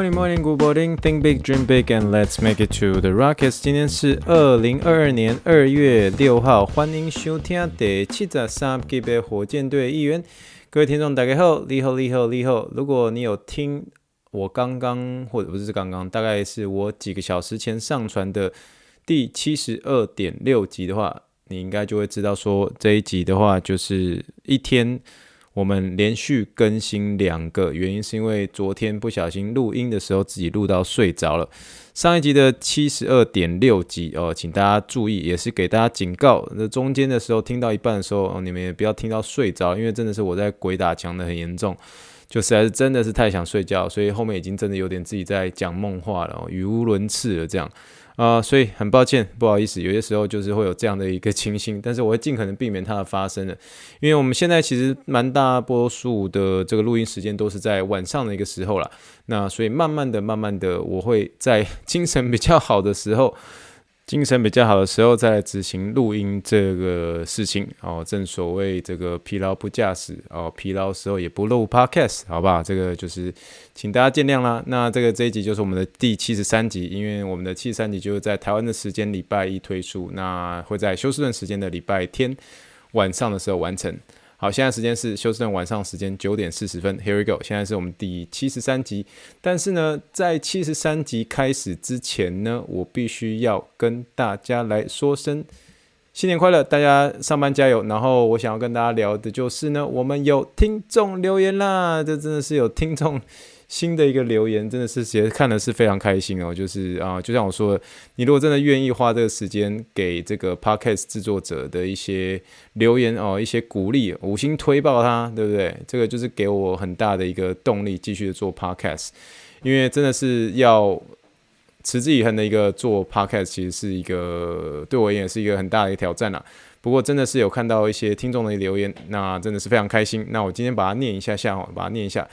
Morning, morning, good morning. Think big, dream big, and let's make it to the rockets. 今天是二零二二年二月六号，欢迎收听第七十三集的火箭队预言。各位听众，大家好，你好，你好，你好。如果你有听我刚刚，或者不是刚刚，大概是我几个小时前上传的第七十二点六集的话，你应该就会知道说，这一集的话就是一天。我们连续更新两个，原因是因为昨天不小心录音的时候自己录到睡着了。上一集的七十二点六集哦，请大家注意，也是给大家警告。那中间的时候听到一半的时候，哦，你们也不要听到睡着，因为真的是我在鬼打墙的很严重，就实在是真的是太想睡觉，所以后面已经真的有点自己在讲梦话了，语无伦次了这样。啊、所以很抱歉，不好意思，有些时候就是会有这样的一个情形，但是我会尽可能避免它的发生的，因为我们现在其实蛮大多数的这个录音时间都是在晚上的一个时候了，那所以慢慢的、慢慢的，我会在 精神比较好的时候。精神比较好的时候再来执行录音这个事情哦，正所谓这个疲劳不驾驶哦，疲劳时候也不录 podcast，好吧？这个就是请大家见谅啦。那这个这一集就是我们的第七十三集，因为我们的七十三集就是在台湾的时间礼拜一推出，那会在休斯顿时间的礼拜天晚上的时候完成。好，现在时间是休斯顿晚上时间九点四十分。Here we go，现在是我们第七十三集。但是呢，在七十三集开始之前呢，我必须要跟大家来说声新年快乐，大家上班加油。然后我想要跟大家聊的就是呢，我们有听众留言啦，这真的是有听众。新的一个留言真的是其实看的是非常开心哦，就是啊，就像我说的，你如果真的愿意花这个时间给这个 podcast 制作者的一些留言哦，一些鼓励，五星推爆他，对不对？这个就是给我很大的一个动力，继续做 podcast，因为真的是要持之以恒的一个做 podcast，其实是一个对我而言是一个很大的一个挑战啦。不过真的是有看到一些听众的留言，那真的是非常开心。那我今天把它念一下下哦，把它念一下。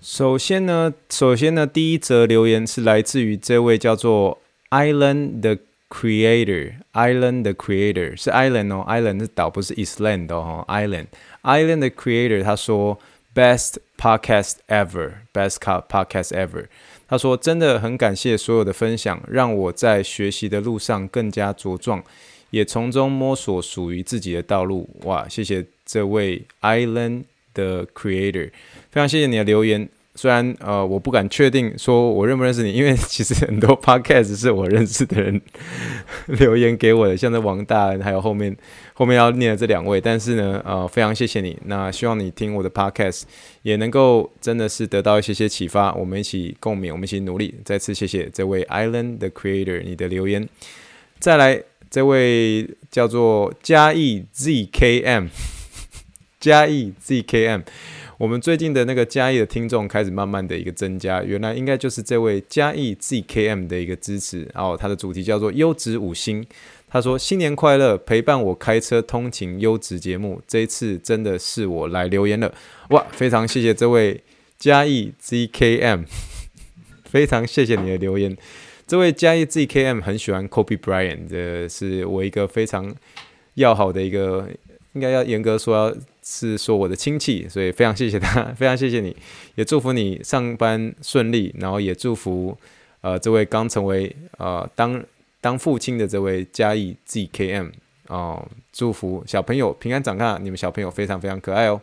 首先呢，首先呢，第一则留言是来自于这位叫做 Island the Creator，Island the Creator 是 Island 哦，Island 是岛，不是 Island 哦，Island，Island the Creator 他说 Best podcast ever，Best podcast ever，他说真的很感谢所有的分享，让我在学习的路上更加茁壮，也从中摸索属于自己的道路。哇，谢谢这位 Island。的 creator，非常谢谢你的留言。虽然呃，我不敢确定说我认不认识你，因为其实很多 podcast 是我认识的人留言给我的，像这王大，还有后面后面要念的这两位。但是呢，呃，非常谢谢你。那希望你听我的 podcast 也能够真的是得到一些些启发，我们一起共勉，我们一起努力。再次谢谢这位 Island 的 creator 你的留言。再来这位叫做嘉义 ZKM。嘉义 ZKM，我们最近的那个嘉义的听众开始慢慢的一个增加，原来应该就是这位嘉义 ZKM 的一个支持。然后他的主题叫做优质五星，他说新年快乐，陪伴我开车通勤优质节目，这一次真的是我来留言了，哇，非常谢谢这位嘉义 ZKM，非常谢谢你的留言。这位嘉义 ZKM 很喜欢 Kobe Bryant，这是我一个非常要好的一个，应该要严格说要。是说我的亲戚，所以非常谢谢他，非常谢谢你，也祝福你上班顺利，然后也祝福呃这位刚成为呃当当父亲的这位嘉义 ZKM 哦，祝福小朋友平安长大，你们小朋友非常非常可爱哦。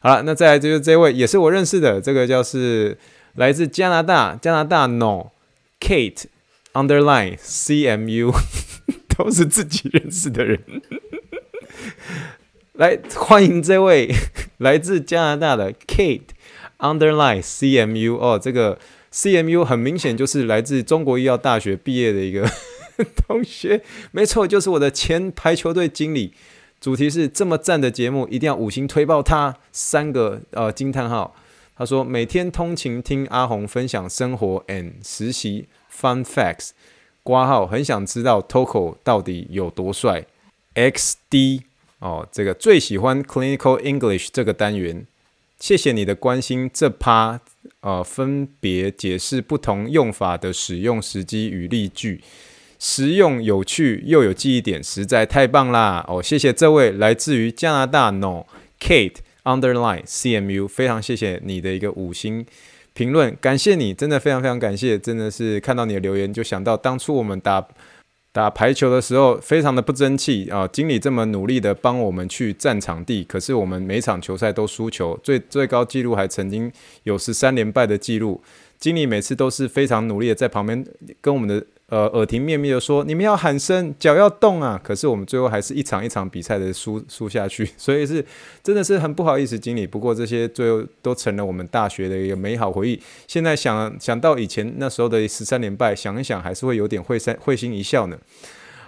好了，那再来就是这位也是我认识的，这个叫是来自加拿大加拿大 No Kate Underline CMU 都是自己认识的人。来欢迎这位 来自加拿大的 Kate Underline CMU 哦，这个 CMU 很明显就是来自中国医药大学毕业的一个 同学，没错，就是我的前排球队经理。主题是这么赞的节目，一定要五星推爆他三个呃惊叹号。他说每天通勤听阿红分享生活 and 实习 Fun Facts，挂号很想知道 Toko 到底有多帅，XD。哦，这个最喜欢 Clinical English 这个单元，谢谢你的关心。这趴呃，分别解释不同用法的使用时机与例句，实用有趣又有记忆点，实在太棒啦！哦，谢谢这位来自于加拿大 No Kate Underline CMU，非常谢谢你的一个五星评论，感谢你，真的非常非常感谢，真的是看到你的留言就想到当初我们打。打排球的时候非常的不争气啊！经理这么努力的帮我们去占场地，可是我们每场球赛都输球，最最高纪录还曾经有十三连败的记录。经理每次都是非常努力的在旁边跟我们的。呃，耳提面命的说，你们要喊声，脚要动啊！可是我们最后还是一场一场比赛的输输下去，所以是真的是很不好意思，经理。不过这些最后都成了我们大学的一个美好回忆。现在想想到以前那时候的十三连败，想一想还是会有点会心会心一笑呢。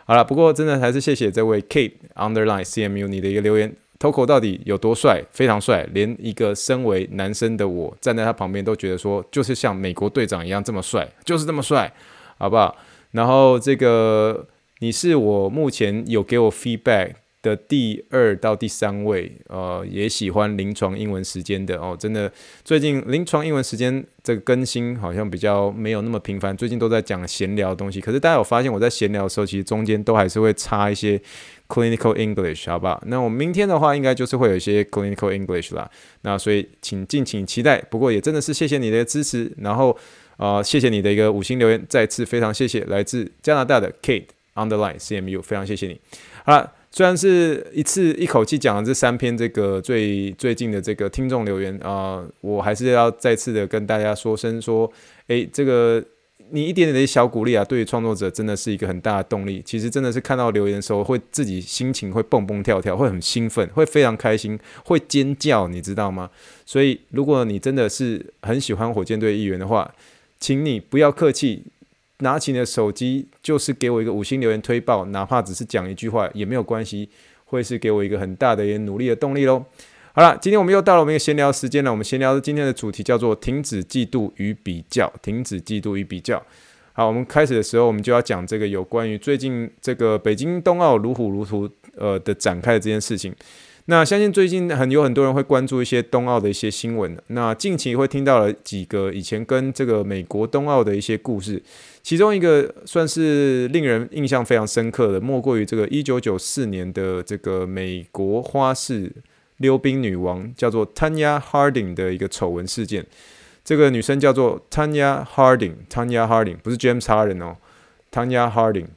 好了，不过真的还是谢谢这位 Kate Underline CMU 你的一个留言，Toko 到底有多帅？非常帅，连一个身为男生的我站在他旁边都觉得说，就是像美国队长一样这么帅，就是这么帅，好不好？然后这个你是我目前有给我 feedback 的第二到第三位，呃，也喜欢临床英文时间的哦。真的，最近临床英文时间这个更新好像比较没有那么频繁，最近都在讲闲聊的东西。可是大家有发现我在闲聊的时候，其实中间都还是会插一些 clinical English，好不好？那我明天的话，应该就是会有一些 clinical English 啦。那所以请敬请期待。不过也真的是谢谢你的支持，然后。啊、谢谢你的一个五星留言，再次非常谢谢来自加拿大的 Kate Underline CMU，非常谢谢你。好了，虽然是一次一口气讲了这三篇这个最最近的这个听众留言啊、我还是要再次的跟大家说声说，诶，这个你一点点的小鼓励啊，对于创作者真的是一个很大的动力。其实真的是看到留言的时候，会自己心情会蹦蹦跳跳，会很兴奋，会非常开心，会尖叫，你知道吗？所以如果你真的是很喜欢火箭队议员的话，请你不要客气，拿起你的手机，就是给我一个五星留言推爆，哪怕只是讲一句话也没有关系，会是给我一个很大的一个努力的动力喽。好了，今天我们又到了我们一个闲聊时间了。我们闲聊的今天的主题叫做“停止嫉妒与比较”。停止嫉妒与比较。好，我们开始的时候，我们就要讲这个有关于最近这个北京冬奥如火如荼呃的展开的这件事情。那相信最近很有很多人会关注一些冬奥的一些新闻。那近期会听到了几个以前跟这个美国冬奥的一些故事，其中一个算是令人印象非常深刻的，莫过于这个一九九四年的这个美国花式溜冰女王叫做 Tanya Harding 的一个丑闻事件。这个女生叫做 Tanya Harding，Tanya Harding 不是 James Harden 哦，Tanya Harding。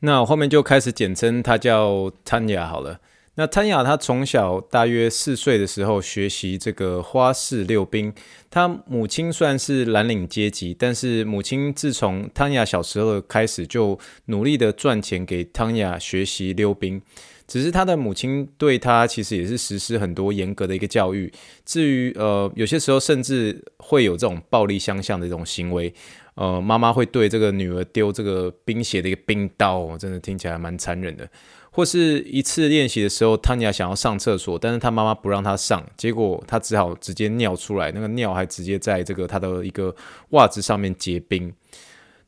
那我后面就开始简称她叫 Tanya 好了。那汤雅她从小大约四岁的时候学习这个花式溜冰，她母亲算是蓝领阶级，但是母亲自从汤雅小时候开始就努力的赚钱给汤雅学习溜冰，只是她的母亲对她其实也是实施很多严格的一个教育，至于呃有些时候甚至会有这种暴力相向的这种行为，呃妈妈会对这个女儿丢这个冰鞋的一个冰刀，真的听起来蛮残忍的。或是一次练习的时候，汤尼亚想要上厕所，但是他妈妈不让她上，结果她只好直接尿出来，那个尿还直接在这个她的一个袜子上面结冰。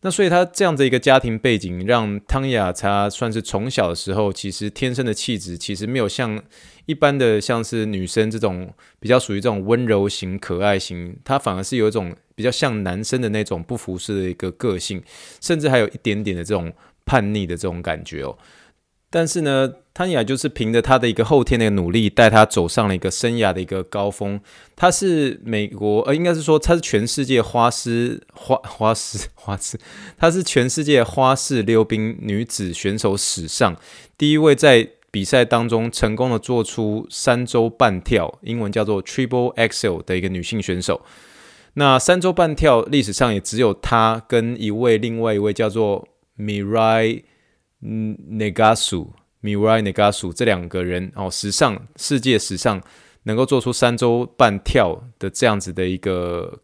那所以他这样的一个家庭背景，让汤雅茶算是从小的时候，其实天生的气质其实没有像一般的像是女生这种比较属于这种温柔型、可爱型，她反而是有一种比较像男生的那种不服输的一个个性，甚至还有一点点的这种叛逆的这种感觉哦。但是呢，汤雅就是凭着他的一个后天的努力，带他走上了一个生涯的一个高峰。他是美国，呃，应该是说他是全世界花式花花式花式，他是全世界花式溜冰女子选手史上第一位在比赛当中成功的做出三周半跳，英文叫做 Triple Axel 的一个女性选手。那三周半跳历史上也只有她跟一位另外一位叫做 Mirai。嗯，Nagasu，Mirai Nagasu 这两个人哦，史上世界史上能够做出三周半跳的这样子的一个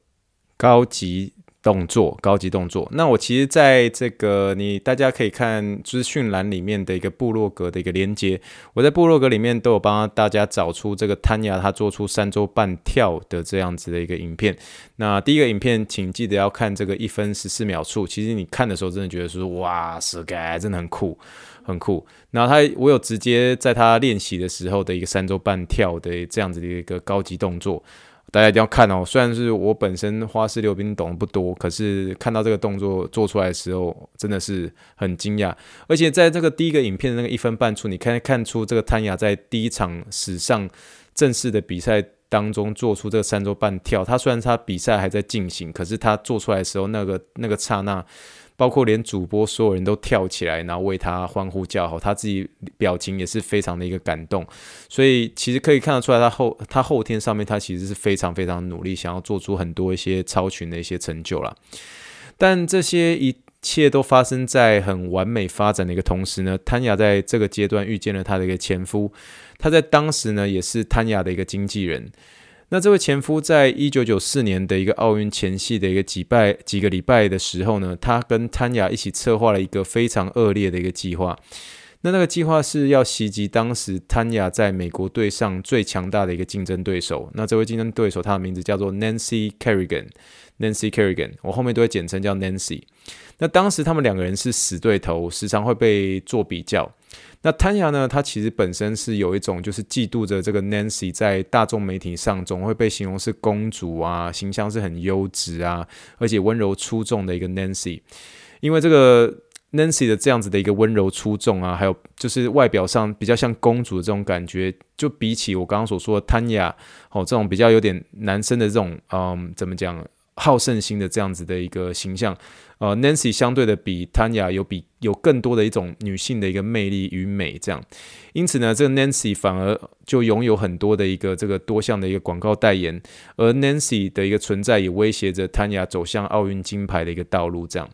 高级动作，高级动作。那我其实在这个你大家可以看资讯栏里面的一个部落格的一个连接，我在部落格里面都有帮大家找出这个汤雅他做出三周半跳的这样子的一个影片。那第一个影片，请记得要看这个一分十四秒处。其实你看的时候，真的觉得说，哇，是该真的很酷很酷。然后他我有直接在他练习的时候的一个三周半跳的这样子的一个高级动作。大家一定要看哦！虽然是我本身花式溜冰懂得不多，可是看到这个动作做出来的时候，真的是很惊讶。而且在这个第一个影片的那个一分半处，你可以看出这个谭雅在第一场史上正式的比赛当中做出这三周半跳。他虽然他比赛还在进行，可是他做出来的时候，那个那个刹那。包括连主播所有人都跳起来，然后为他欢呼叫好，他自己表情也是非常的一个感动，所以其实可以看得出来，他后他后天上面他其实是非常非常努力，想要做出很多一些超群的一些成就了。但这些一切都发生在很完美发展的一个同时呢，谭雅在这个阶段遇见了他的一个前夫，他在当时呢也是谭雅的一个经纪人。那这位前夫在一九九四年的一个奥运前夕的一个几拜几个礼拜的时候呢，他跟谭雅一起策划了一个非常恶劣的一个计划。那那个计划是要袭击当时谭雅在美国队上最强大的一个竞争对手。那这位竞争对手，他的名字叫做 Nancy Kerrigan。Nancy Kerrigan，我后面都会简称叫 Nancy。那当时他们两个人是死对头，时常会被做比较。那谭雅呢？她其实本身是有一种就是嫉妒着这个 Nancy 在大众媒体上总会被形容是公主啊，形象是很优质啊，而且温柔出众的一个 Nancy。因为这个 Nancy 的这样子的一个温柔出众啊，还有就是外表上比较像公主的这种感觉，就比起我刚刚所说的谭雅哦，这种比较有点男生的这种嗯，怎么讲？好胜心的这样子的一个形象，呃，Nancy 相对的比 Tanya 有比有更多的一种女性的一个魅力与美，这样，因此呢，这个 Nancy 反而就拥有很多的一个这个多项的一个广告代言，而 Nancy 的一个存在也威胁着谭雅走向奥运金牌的一个道路，这样。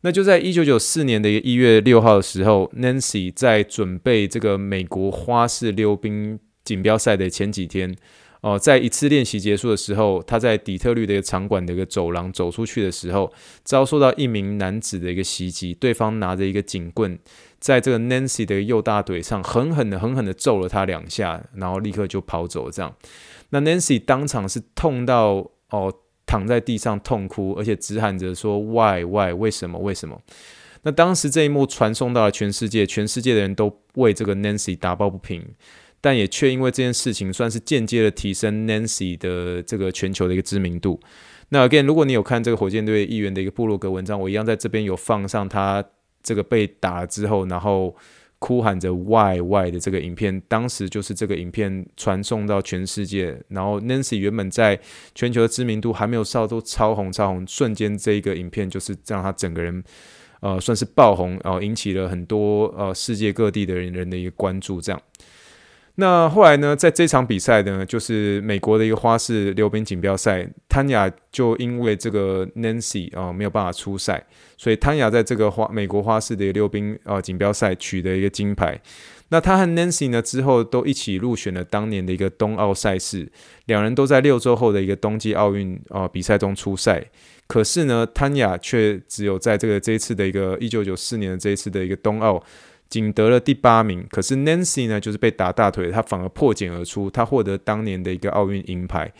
那就在一九九四年的一月六号的时候，Nancy 在准备这个美国花式溜冰锦标赛的前几天。哦，在一次练习结束的时候，他在底特律的一个场馆的一个走廊走出去的时候，遭受到一名男子的一个袭击。对方拿着一个警棍，在这个 Nancy 的右大腿上狠狠的、狠狠的揍了他两下，然后立刻就跑走。这样，那 Nancy 当场是痛到哦，躺在地上痛哭，而且直喊着说：“Why, why？为什么？为什么？”那当时这一幕传送到了全世界，全世界的人都为这个 Nancy 打抱不平。但也却因为这件事情，算是间接的提升 Nancy 的这个全球的一个知名度。那 again，如果你有看这个火箭队议员的一个部落格文章，我一样在这边有放上他这个被打之后，然后哭喊着 “Why Why” 的这个影片。当时就是这个影片传送到全世界，然后 Nancy 原本在全球的知名度还没有烧都超红超红，瞬间这一个影片就是让他整个人呃算是爆红，然后引起了很多呃世界各地的人人的一个关注，这样。那后来呢，在这场比赛呢，就是美国的一个花式溜冰锦标赛，谭雅就因为这个 Nancy 啊、没有办法出赛，所以谭雅在这个花美国花式的一个溜冰啊、锦标赛取得一个金牌。那他和 Nancy 呢之后都一起入选了当年的一个冬奥赛事，两人都在六周后的一个冬季奥运啊比赛中出赛。可是呢，谭雅却只有在这个这一次的一个一九九四年的这一次的一个冬奥。仅得了第八名，可是 Nancy 呢，就是被打大腿，她反而破茧而出，她获得当年的一个奥运银牌。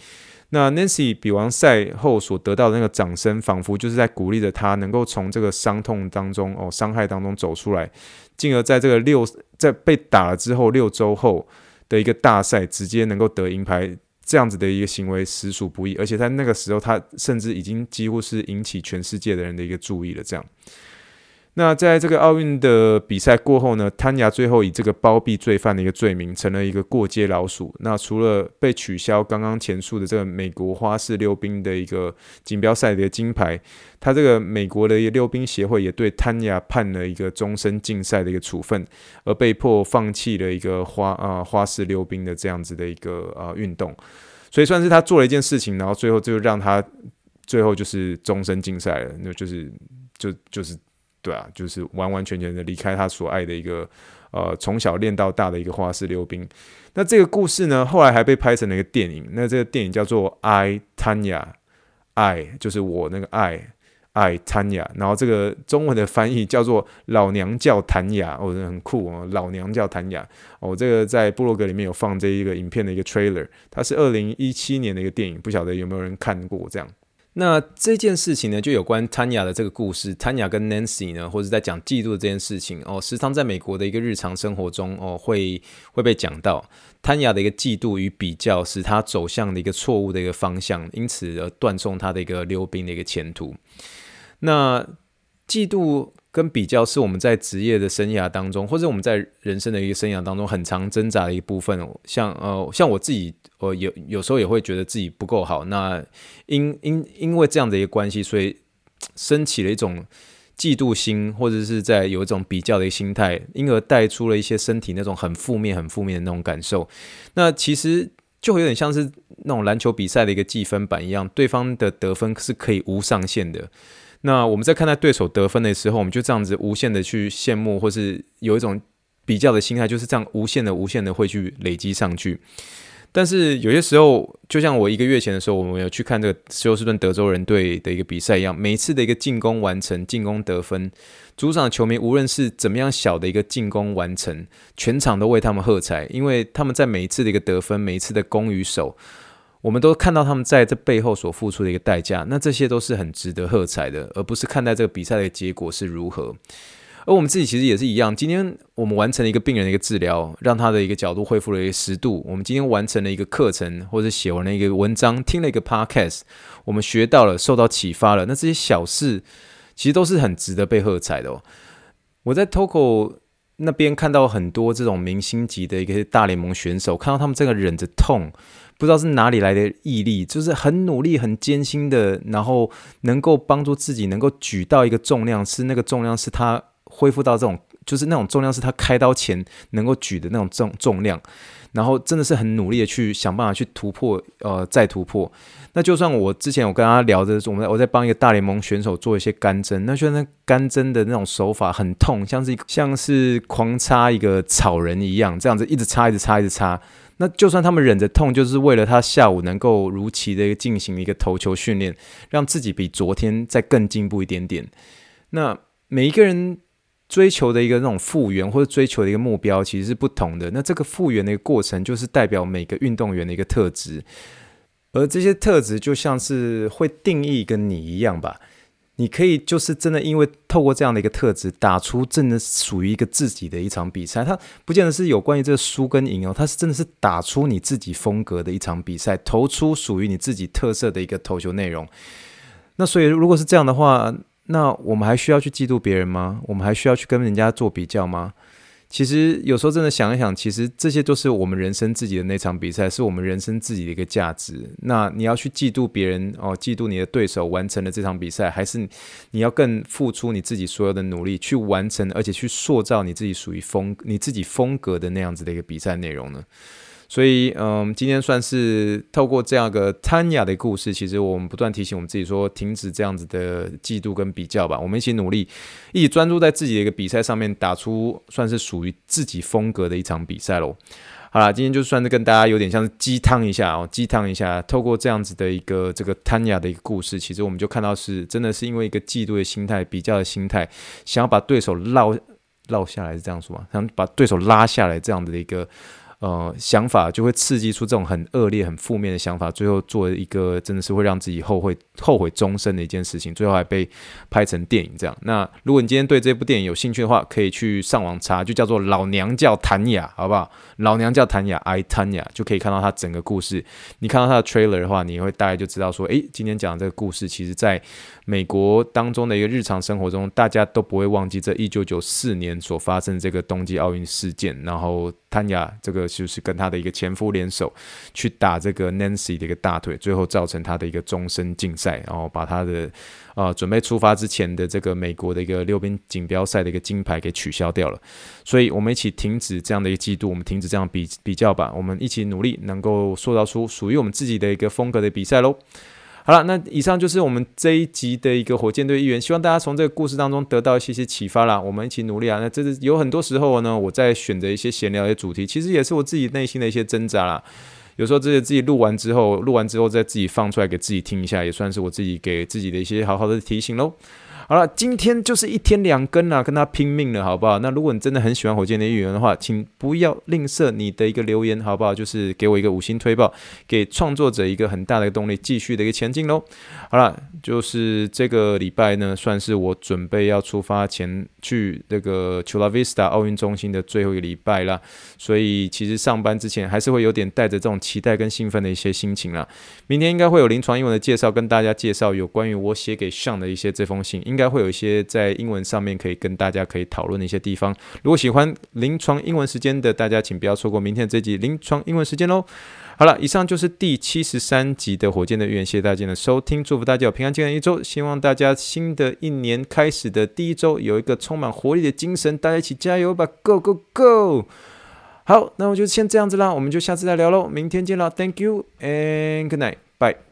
那 Nancy 比完赛后所得到的那个掌声，仿佛就是在鼓励着她能够从这个伤痛当中哦，伤害当中走出来，进而在这个六在被打了之后六周后的一个大赛，直接能够得银牌，这样子的一个行为实属不易，而且在那个时候，他甚至已经几乎是引起全世界的人的一个注意了，这样。那在这个奥运的比赛过后呢，谭雅最后以这个包庇罪犯的一个罪名，成了一个过街老鼠。那除了被取消刚刚前述的这个美国花式溜冰的一个锦标赛的金牌，他这个美国的一个溜冰协会也对谭雅判了一个终身禁赛的一个处分，而被迫放弃了一个花啊、花式溜冰的这样子的一个啊、呃、运动。所以算是他做了一件事情，然后最后就让他最后就是终身禁赛了，那就是就就是。对啊，就是完完全全的离开他所爱的一个，呃，从小练到大的一个花式溜冰。那这个故事呢，后来还被拍成了一个电影。那这个电影叫做《I Tanya》，爱就是我那个爱，爱谭雅。然后这个中文的翻译叫做“老娘叫谭雅”，哦，很酷哦，老娘叫谭雅。哦，这个在部落格里面有放这一个影片的一个 trailer，它是二零一七年的一个电影，不晓得有没有人看过这样。那这件事情呢，就有关 Tanya 的这个故事，Tanya 跟 Nancy 呢，或者在讲嫉妒这件事情哦，时常在美国的一个日常生活中哦，会会被讲到 Tanya 的一个嫉妒与比较，使他走向的一个错误的一个方向，因此而断送他的一个溜冰的一个前途。那嫉妒跟比较是我们在职业的生涯当中，或者我们在人生的一个生涯当中很常挣扎的一部分。像呃，像我自己，我有有时候也会觉得自己不够好。那因因因为这样的一个关系，所以升起了一种嫉妒心，或者是在有一种比较的心态，因而带出了一些身体那种很负面、很负面的那种感受。那其实就有点像是那种篮球比赛的一个计分板一样，对方的得分是可以无上限的。那我们在看待对手得分的时候，我们就这样子无限的去羡慕，或是有一种比较的心态，就是这样无限的、无限的会去累积上去。但是有些时候，就像我一个月前的时候，我们有去看这个休斯顿德州人队的一个比赛一样，每一次的一个进攻完成、进攻得分，主场的球迷无论是怎么样小的一个进攻完成，全场都为他们喝彩，因为他们在每一次的一个得分、每一次的攻与守。我们都看到他们在这背后所付出的一个代价，那这些都是很值得喝彩的，而不是看待这个比赛的结果是如何。而我们自己其实也是一样，今天我们完成了一个病人的一个治疗，让他的一个角度恢复了一个十度。我们今天完成了一个课程，或者写完了一个文章，听了一个 podcast，我们学到了，受到启发了。那这些小事其实都是很值得被喝彩的哦。我在 Toco 那边看到很多这种明星级的一个大联盟选手，看到他们这个忍着痛。不知道是哪里来的毅力，就是很努力、很艰辛的，然后能够帮助自己能够举到一个重量，是那个重量是他恢复到这种，就是那种重量是他开刀前能够举的那种重重量，然后真的是很努力的去想办法去突破，呃，再突破。那就算我之前我跟他聊的，我们我在帮一个大联盟选手做一些干针，那就那干针的那种手法很痛，像是像是狂插一个草人一样，这样子一直插，一直插，一直插。那就算他们忍着痛，就是为了他下午能够如期的进行一个投球训练，让自己比昨天再更进步一点点。那每一个人追求的一个那种复原或者追求的一个目标其实是不同的。那这个复原的一个过程，就是代表每个运动员的一个特质，而这些特质就像是会定义跟你一样吧。你可以就是真的，因为透过这样的一个特质，打出真的属于一个自己的一场比赛。它不见得是有关于这个输跟赢哦，它是真的是打出你自己风格的一场比赛，投出属于你自己特色的一个投球内容。那所以如果是这样的话，那我们还需要去嫉妒别人吗？我们还需要去跟人家做比较吗？其实有时候真的想一想，其实这些都是我们人生自己的那场比赛，是我们人生自己的一个价值。那你要去嫉妒别人哦，嫉妒你的对手完成了这场比赛，还是你要更付出你自己所有的努力去完成，而且去塑造你自己属于风你自己风格的那样子的一个比赛内容呢？所以，嗯，今天算是透过这样一个 Tanya 的故事，其实我们不断提醒我们自己说，停止这样子的嫉妒跟比较吧。我们一起努力，一起专注在自己的一个比赛上面，打出算是属于自己风格的一场比赛喽。好啦，今天就算是跟大家有点像是鸡汤一下哦，鸡汤一下。透过这样子的一个这个 Tanya 的一个故事，其实我们就看到是真的是因为一个嫉妒的心态、比较的心态，想要把对手落落下来是这样说吗？想把对手拉下来这样子的一个。呃，想法就会刺激出这种很恶劣、很负面的想法，最后做一个真的是会让自己后悔、后悔终身的一件事情，最后还被拍成电影这样。那如果你今天对这部电影有兴趣的话，可以去上网查，就叫做《老娘叫谭雅》，好不好？老娘叫谭雅，I Tanya，就可以看到他整个故事。你看到他的 trailer 的话，你会大概就知道说，诶，今天讲的这个故事，其实在美国当中的一个日常生活中，大家都不会忘记这一九九四年所发生的这个冬季奥运事件，然后。Tanya 这个就是跟他的一个前夫联手去打这个 Nancy 的一个大腿，最后造成他的一个终身禁赛，然后把他的呃准备出发之前的这个美国的一个溜冰锦标赛的一个金牌给取消掉了。所以，我们一起停止这样的一个嫉妒，我们停止这样比比较吧，我们一起努力，能够塑造出属于我们自己的一个风格的比赛喽。好了，那以上就是我们这一集的一个火箭队一员，希望大家从这个故事当中得到一些些启发啦。我们一起努力啊！那这是有很多时候呢，我在选择一些闲聊的主题，其实也是我自己内心的一些挣扎啦。有时候这些自己录完之后，录完之后再自己放出来给自己听一下，也算是我自己给自己的一些好好的提醒喽。好了，今天就是一天两更啊，跟他拼命了，好不好？那如果你真的很喜欢火箭的议员的话，请不要吝啬你的一个留言，好不好？就是给我一个五星推报，给创作者一个很大的动力，继续的一个前进喽。好了，就是这个礼拜呢，算是我准备要出发前去那个 Chula Vista 奥运中心的最后一个礼拜啦，所以其实上班之前还是会有点带着这种期待跟兴奋的一些心情啦。明天应该会有临床英文的介绍，跟大家介绍有关于我写给 Sean 的一些这封信，应应该会有一些在英文上面可以跟大家可以讨论的一些地方。如果喜欢临床英文时间的大家，请不要错过明天这集临床英文时间喽。好了，以上就是第七十三集的火箭队预言，谢谢大家的收听，祝福大家有平安健康一周，希望大家新的一年开始的第一周有一个充满活力的精神，大家一起加油吧，Go Go Go！好，那我就先这样子啦，我们就下次再聊喽，明天见了，Thank you and good night，bye。